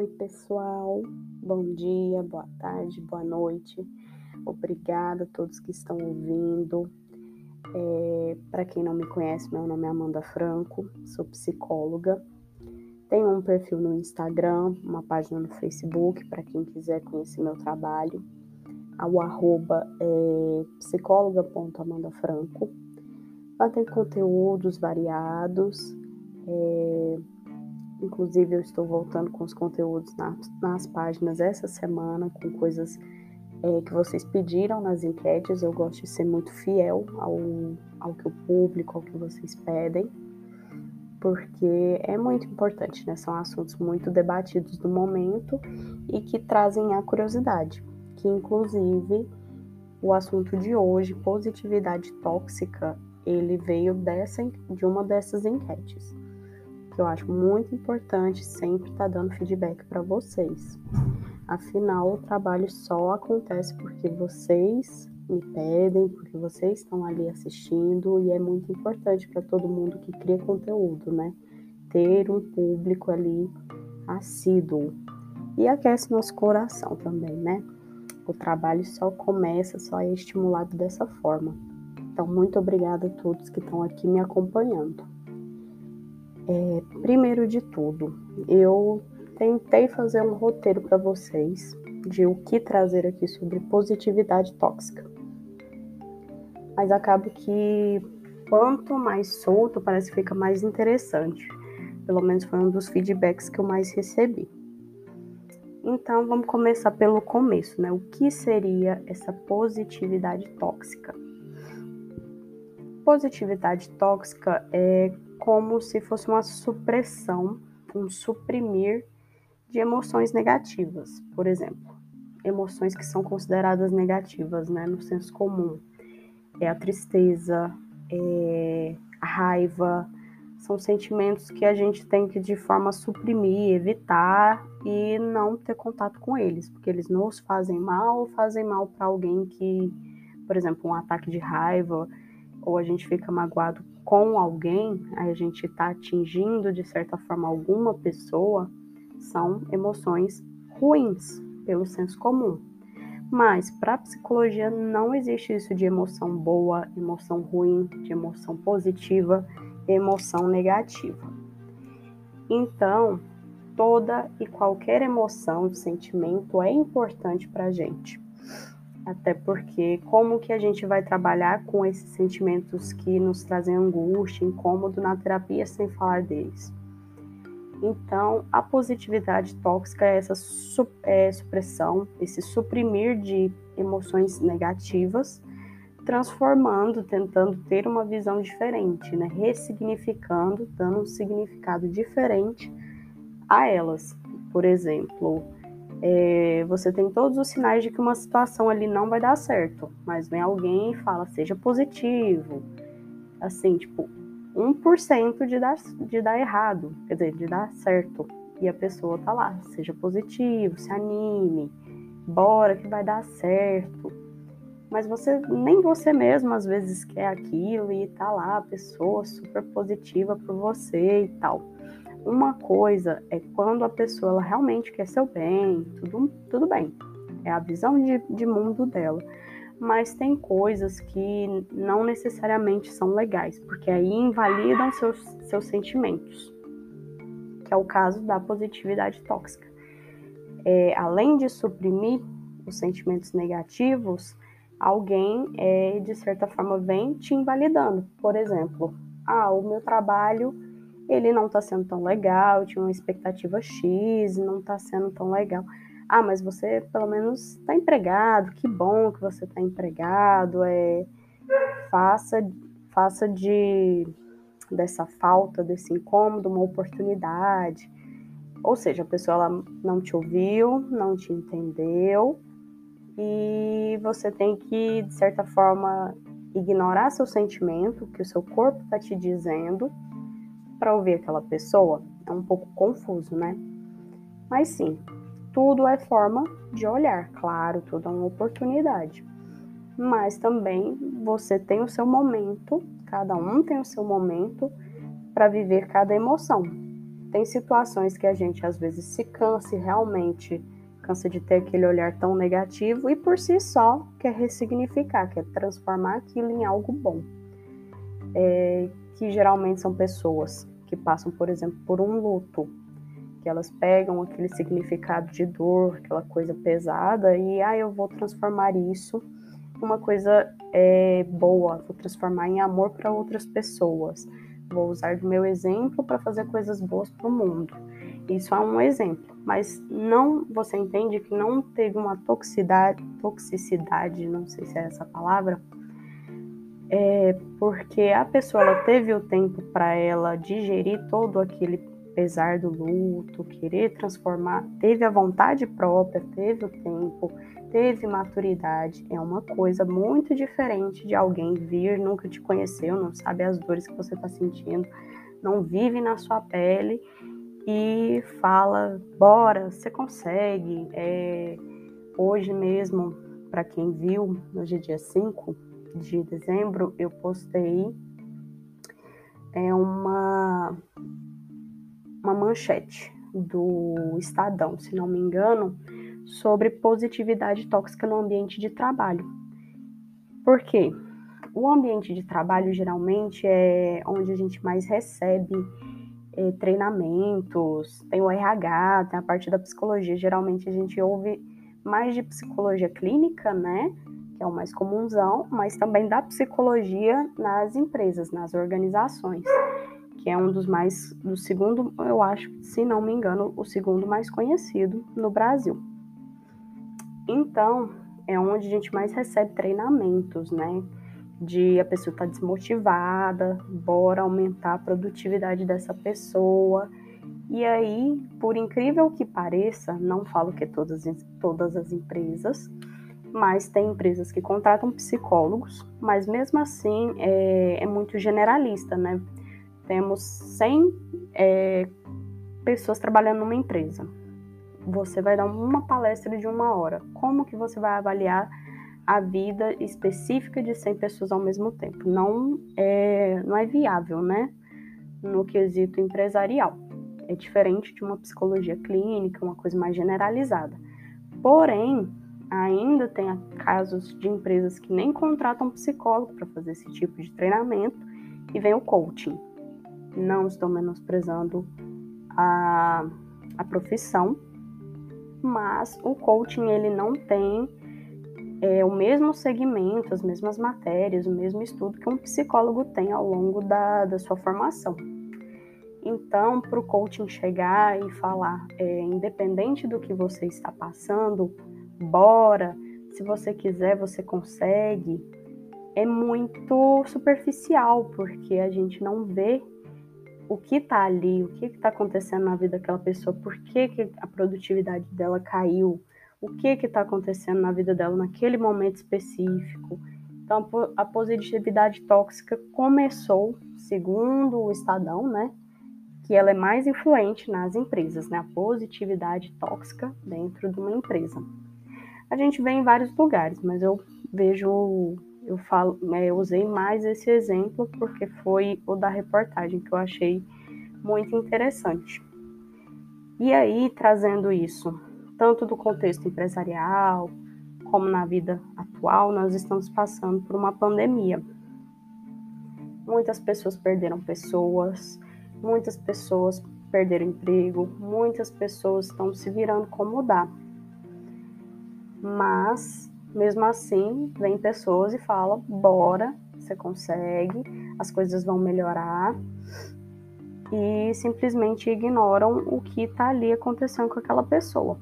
Oi, pessoal. Bom dia, boa tarde, boa noite. Obrigada a todos que estão ouvindo. É, Para quem não me conhece, meu nome é Amanda Franco, sou psicóloga. Tenho um perfil no Instagram, uma página no Facebook, para quem quiser conhecer meu trabalho. O arroba é psicóloga.amandafranco. Lá tem conteúdos variados. É, Inclusive, eu estou voltando com os conteúdos nas, nas páginas essa semana, com coisas é, que vocês pediram nas enquetes. Eu gosto de ser muito fiel ao, ao que o público, ao que vocês pedem, porque é muito importante, né? São assuntos muito debatidos no momento e que trazem a curiosidade. Que, inclusive, o assunto de hoje, positividade tóxica, ele veio dessa, de uma dessas enquetes que eu acho muito importante sempre estar tá dando feedback para vocês. Afinal, o trabalho só acontece porque vocês me pedem, porque vocês estão ali assistindo e é muito importante para todo mundo que cria conteúdo, né? Ter um público ali assíduo e aquece nosso coração também, né? O trabalho só começa, só é estimulado dessa forma. Então, muito obrigada a todos que estão aqui me acompanhando. É, primeiro de tudo, eu tentei fazer um roteiro para vocês de o que trazer aqui sobre positividade tóxica. Mas acaba que quanto mais solto, parece que fica mais interessante. Pelo menos foi um dos feedbacks que eu mais recebi. Então vamos começar pelo começo, né? O que seria essa positividade tóxica? Positividade tóxica é como se fosse uma supressão, um suprimir de emoções negativas, por exemplo. Emoções que são consideradas negativas, né, no senso comum. É a tristeza, é a raiva, são sentimentos que a gente tem que de forma suprimir, evitar e não ter contato com eles, porque eles nos fazem mal ou fazem mal para alguém que, por exemplo, um ataque de raiva, ou a gente fica magoado com alguém, a gente está atingindo de certa forma alguma pessoa, são emoções ruins, pelo senso comum. Mas para a psicologia não existe isso de emoção boa, emoção ruim, de emoção positiva, emoção negativa. Então, toda e qualquer emoção, sentimento é importante para a gente. Até porque como que a gente vai trabalhar com esses sentimentos que nos trazem angústia, incômodo na terapia sem falar deles? Então, a positividade tóxica é essa é, supressão, esse suprimir de emoções negativas, transformando, tentando ter uma visão diferente, né? ressignificando, dando um significado diferente a elas. Por exemplo, é, você tem todos os sinais de que uma situação ali não vai dar certo, mas vem alguém e fala, seja positivo. Assim, tipo, 1% de dar, de dar errado, quer dizer, de dar certo. E a pessoa tá lá, seja positivo, se anime, bora que vai dar certo. Mas você, nem você mesmo às vezes quer aquilo e tá lá a pessoa super positiva por você e tal. Uma coisa é quando a pessoa ela realmente quer seu bem, tudo, tudo bem. É a visão de, de mundo dela. Mas tem coisas que não necessariamente são legais, porque aí invalidam seus, seus sentimentos, que é o caso da positividade tóxica. É, além de suprimir os sentimentos negativos, alguém, é, de certa forma, vem te invalidando. Por exemplo, ah, o meu trabalho ele não está sendo tão legal, tinha uma expectativa X, não está sendo tão legal. Ah, mas você pelo menos está empregado, que bom que você está empregado, é, faça, faça de dessa falta, desse incômodo, uma oportunidade. Ou seja, a pessoa ela não te ouviu, não te entendeu, e você tem que, de certa forma, ignorar seu sentimento, que o seu corpo está te dizendo, para ouvir aquela pessoa é um pouco confuso, né? Mas sim, tudo é forma de olhar, claro, tudo é uma oportunidade. Mas também você tem o seu momento, Cada um tem o seu momento para viver cada emoção. Tem situações que a gente às vezes se cansa e realmente cansa de ter aquele olhar tão negativo e por si só quer ressignificar, quer transformar aquilo em algo bom. É, que geralmente são pessoas que passam, por exemplo, por um luto, que elas pegam aquele significado de dor, aquela coisa pesada, e ah, eu vou transformar isso em uma coisa é, boa, vou transformar em amor para outras pessoas, vou usar do meu exemplo para fazer coisas boas para o mundo. Isso é um exemplo, mas não você entende que não teve uma toxicidade, toxicidade, não sei se é essa palavra, é porque a pessoa ela teve o tempo para ela digerir todo aquele pesar do luto, querer transformar, teve a vontade própria, teve o tempo, teve maturidade. É uma coisa muito diferente de alguém vir, nunca te conheceu, não sabe as dores que você está sentindo, não vive na sua pele e fala: bora, você consegue. É, hoje mesmo, para quem viu, hoje é dia 5 de dezembro, eu postei é uma, uma manchete do Estadão, se não me engano, sobre positividade tóxica no ambiente de trabalho. Por quê? O ambiente de trabalho geralmente é onde a gente mais recebe é, treinamentos, tem o RH, tem a parte da psicologia. Geralmente a gente ouve mais de psicologia clínica, né? Que é o mais comunzão, mas também da psicologia nas empresas, nas organizações, que é um dos mais, do segundo, eu acho, se não me engano, o segundo mais conhecido no Brasil. Então, é onde a gente mais recebe treinamentos, né? De a pessoa estar tá desmotivada, bora aumentar a produtividade dessa pessoa. E aí, por incrível que pareça, não falo que todas, todas as empresas, mas tem empresas que contratam psicólogos, mas mesmo assim é, é muito generalista, né? Temos 100 é, pessoas trabalhando numa empresa. Você vai dar uma palestra de uma hora. Como que você vai avaliar a vida específica de 100 pessoas ao mesmo tempo? Não é, não é viável, né? No quesito empresarial. É diferente de uma psicologia clínica, uma coisa mais generalizada. Porém, ainda tem casos de empresas que nem contratam psicólogo para fazer esse tipo de treinamento e vem o coaching. Não estou menosprezando a, a profissão, mas o coaching ele não tem é, o mesmo segmento, as mesmas matérias, o mesmo estudo que um psicólogo tem ao longo da, da sua formação. Então, para o coaching chegar e falar, é, independente do que você está passando, bora, se você quiser, você consegue, é muito superficial, porque a gente não vê o que está ali, o que está acontecendo na vida daquela pessoa, por que, que a produtividade dela caiu, o que está acontecendo na vida dela naquele momento específico. Então, a positividade tóxica começou, segundo o Estadão, né, que ela é mais influente nas empresas, né, a positividade tóxica dentro de uma empresa. A gente vê em vários lugares, mas eu vejo, eu falo, né, eu usei mais esse exemplo porque foi o da reportagem que eu achei muito interessante. E aí, trazendo isso, tanto do contexto empresarial, como na vida atual, nós estamos passando por uma pandemia. Muitas pessoas perderam pessoas, muitas pessoas perderam emprego, muitas pessoas estão se virando como dá mas mesmo assim vem pessoas e falam: bora, você consegue, as coisas vão melhorar, e simplesmente ignoram o que está ali acontecendo com aquela pessoa.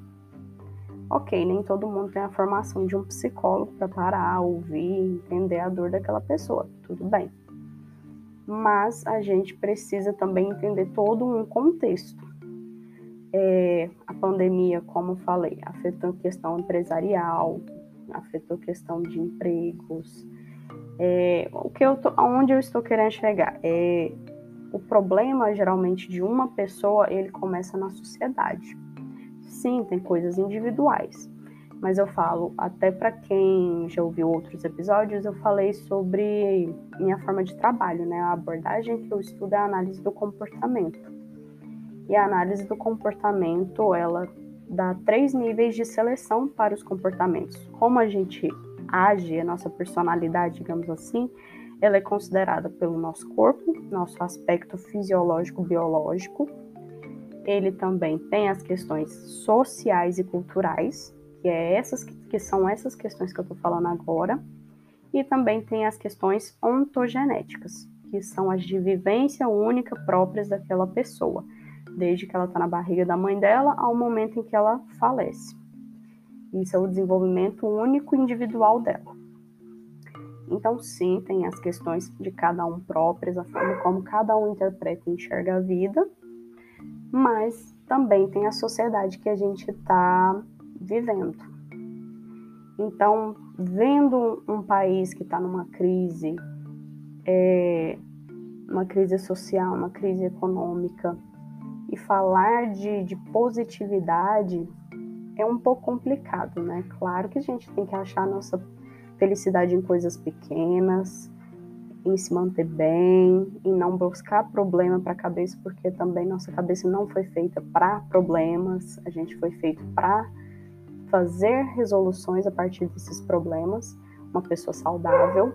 Ok, nem todo mundo tem a formação de um psicólogo para parar, ouvir, entender a dor daquela pessoa, tudo bem. Mas a gente precisa também entender todo um contexto é, a pandemia, como falei, afetou questão empresarial, afetou questão de empregos. É, o que eu tô, onde eu estou querendo chegar é o problema geralmente de uma pessoa ele começa na sociedade. Sim, tem coisas individuais. mas eu falo, até para quem já ouviu outros episódios, eu falei sobre minha forma de trabalho, né? A abordagem que eu estudo é a análise do comportamento. E a análise do comportamento, ela dá três níveis de seleção para os comportamentos. Como a gente age, a nossa personalidade, digamos assim, ela é considerada pelo nosso corpo, nosso aspecto fisiológico biológico. Ele também tem as questões sociais e culturais, que é essas que são essas questões que eu estou falando agora, e também tem as questões ontogenéticas, que são as de vivência única próprias daquela pessoa, desde que ela está na barriga da mãe dela ao momento em que ela falece. Isso é o desenvolvimento único individual dela. Então, sim, tem as questões de cada um próprias, a forma como cada um interpreta e enxerga a vida, mas também tem a sociedade que a gente está vivendo. Então, vendo um país que está numa crise, é, uma crise social, uma crise econômica, e falar de, de positividade é um pouco complicado, né? Claro que a gente tem que achar nossa felicidade em coisas pequenas, em se manter bem, em não buscar problema para a cabeça, porque também nossa cabeça não foi feita para problemas, a gente foi feito para fazer resoluções a partir desses problemas, uma pessoa saudável.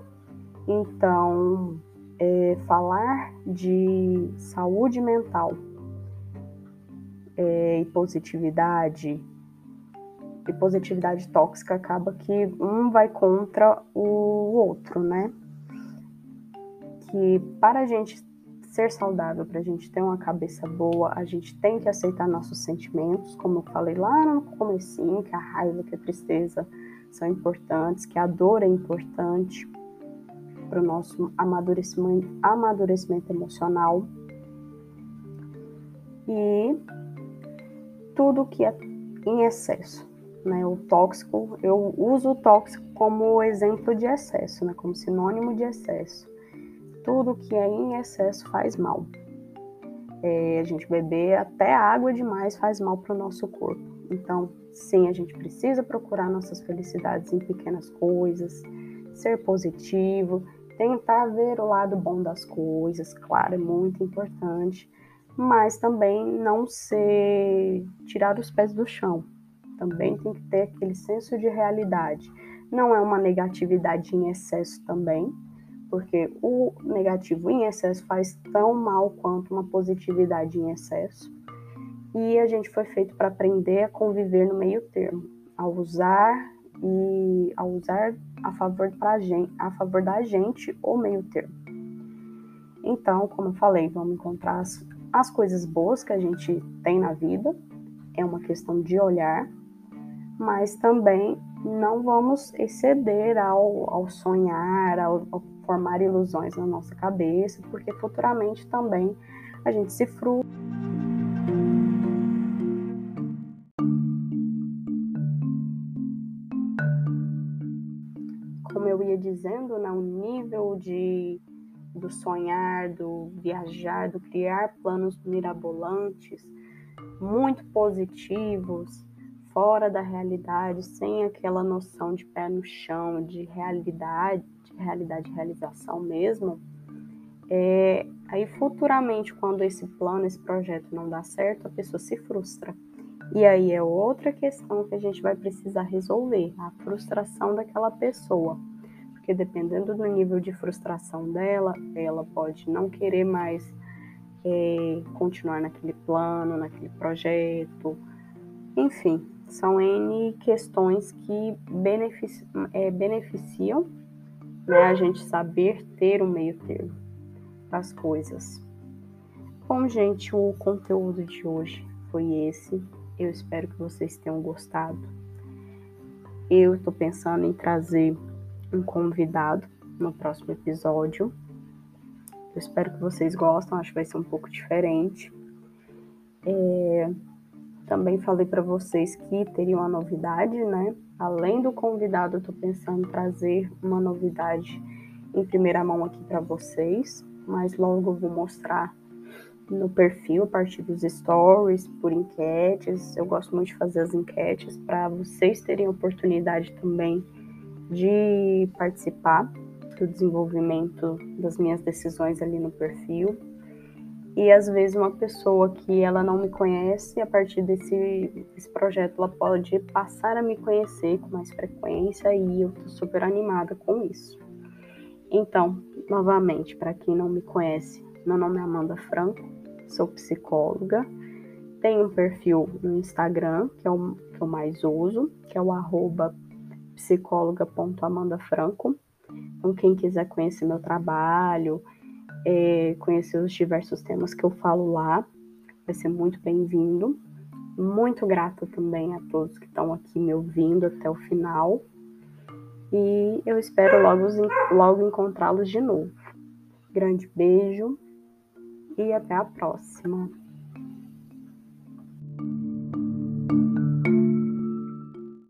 Então, é, falar de saúde mental é, e positividade, e positividade tóxica acaba que um vai contra o outro, né? Que para a gente ser saudável, para a gente ter uma cabeça boa, a gente tem que aceitar nossos sentimentos, como eu falei lá no comecinho, que a raiva, que a tristeza são importantes, que a dor é importante para o nosso amadurecimento, amadurecimento emocional. E tudo que é em excesso, né? O tóxico, eu uso o tóxico como exemplo de excesso, né? Como sinônimo de excesso tudo que é em excesso faz mal. É, a gente beber até água demais faz mal para o nosso corpo. Então, sim, a gente precisa procurar nossas felicidades em pequenas coisas, ser positivo, tentar ver o lado bom das coisas, claro, é muito importante, mas também não ser tirar os pés do chão. Também tem que ter aquele senso de realidade. Não é uma negatividade em excesso também, porque o negativo em excesso faz tão mal quanto uma positividade em excesso. E a gente foi feito para aprender a conviver no meio termo, a usar e a usar a favor pra gente, a favor da gente o meio termo. Então, como eu falei, vamos encontrar as, as coisas boas que a gente tem na vida, é uma questão de olhar, mas também não vamos exceder ao, ao sonhar, ao, ao formar ilusões na nossa cabeça, porque futuramente também a gente se frustra. Como eu ia dizendo, né, o nível de do sonhar, do viajar, do criar planos mirabolantes, muito positivos, fora da realidade, sem aquela noção de pé no chão, de realidade, realidade e realização mesmo, é, aí futuramente, quando esse plano, esse projeto não dá certo, a pessoa se frustra. E aí é outra questão que a gente vai precisar resolver, a frustração daquela pessoa. Porque dependendo do nível de frustração dela, ela pode não querer mais é, continuar naquele plano, naquele projeto. Enfim, são N questões que benefici é, beneficiam né? A gente saber ter o um meio termo das coisas. Bom, gente, o conteúdo de hoje foi esse. Eu espero que vocês tenham gostado. Eu estou pensando em trazer um convidado no próximo episódio. Eu espero que vocês gostem, acho que vai ser um pouco diferente. É, também falei para vocês que teria uma novidade, né? Além do convidado, eu estou pensando em trazer uma novidade em primeira mão aqui para vocês, mas logo eu vou mostrar no perfil a partir dos stories, por enquetes. Eu gosto muito de fazer as enquetes para vocês terem oportunidade também de participar do desenvolvimento das minhas decisões ali no perfil. E às vezes uma pessoa que ela não me conhece, a partir desse, desse projeto, ela pode passar a me conhecer com mais frequência e eu tô super animada com isso. Então, novamente, para quem não me conhece, meu nome é Amanda Franco, sou psicóloga, tenho um perfil no Instagram, que é o que eu mais uso, que é o arroba psicóloga.amandafranco. Então, quem quiser conhecer meu trabalho, é, conhecer os diversos temas que eu falo lá, vai ser muito bem-vindo. Muito grata também a todos que estão aqui me ouvindo até o final. E eu espero logo, logo encontrá-los de novo. Grande beijo e até a próxima.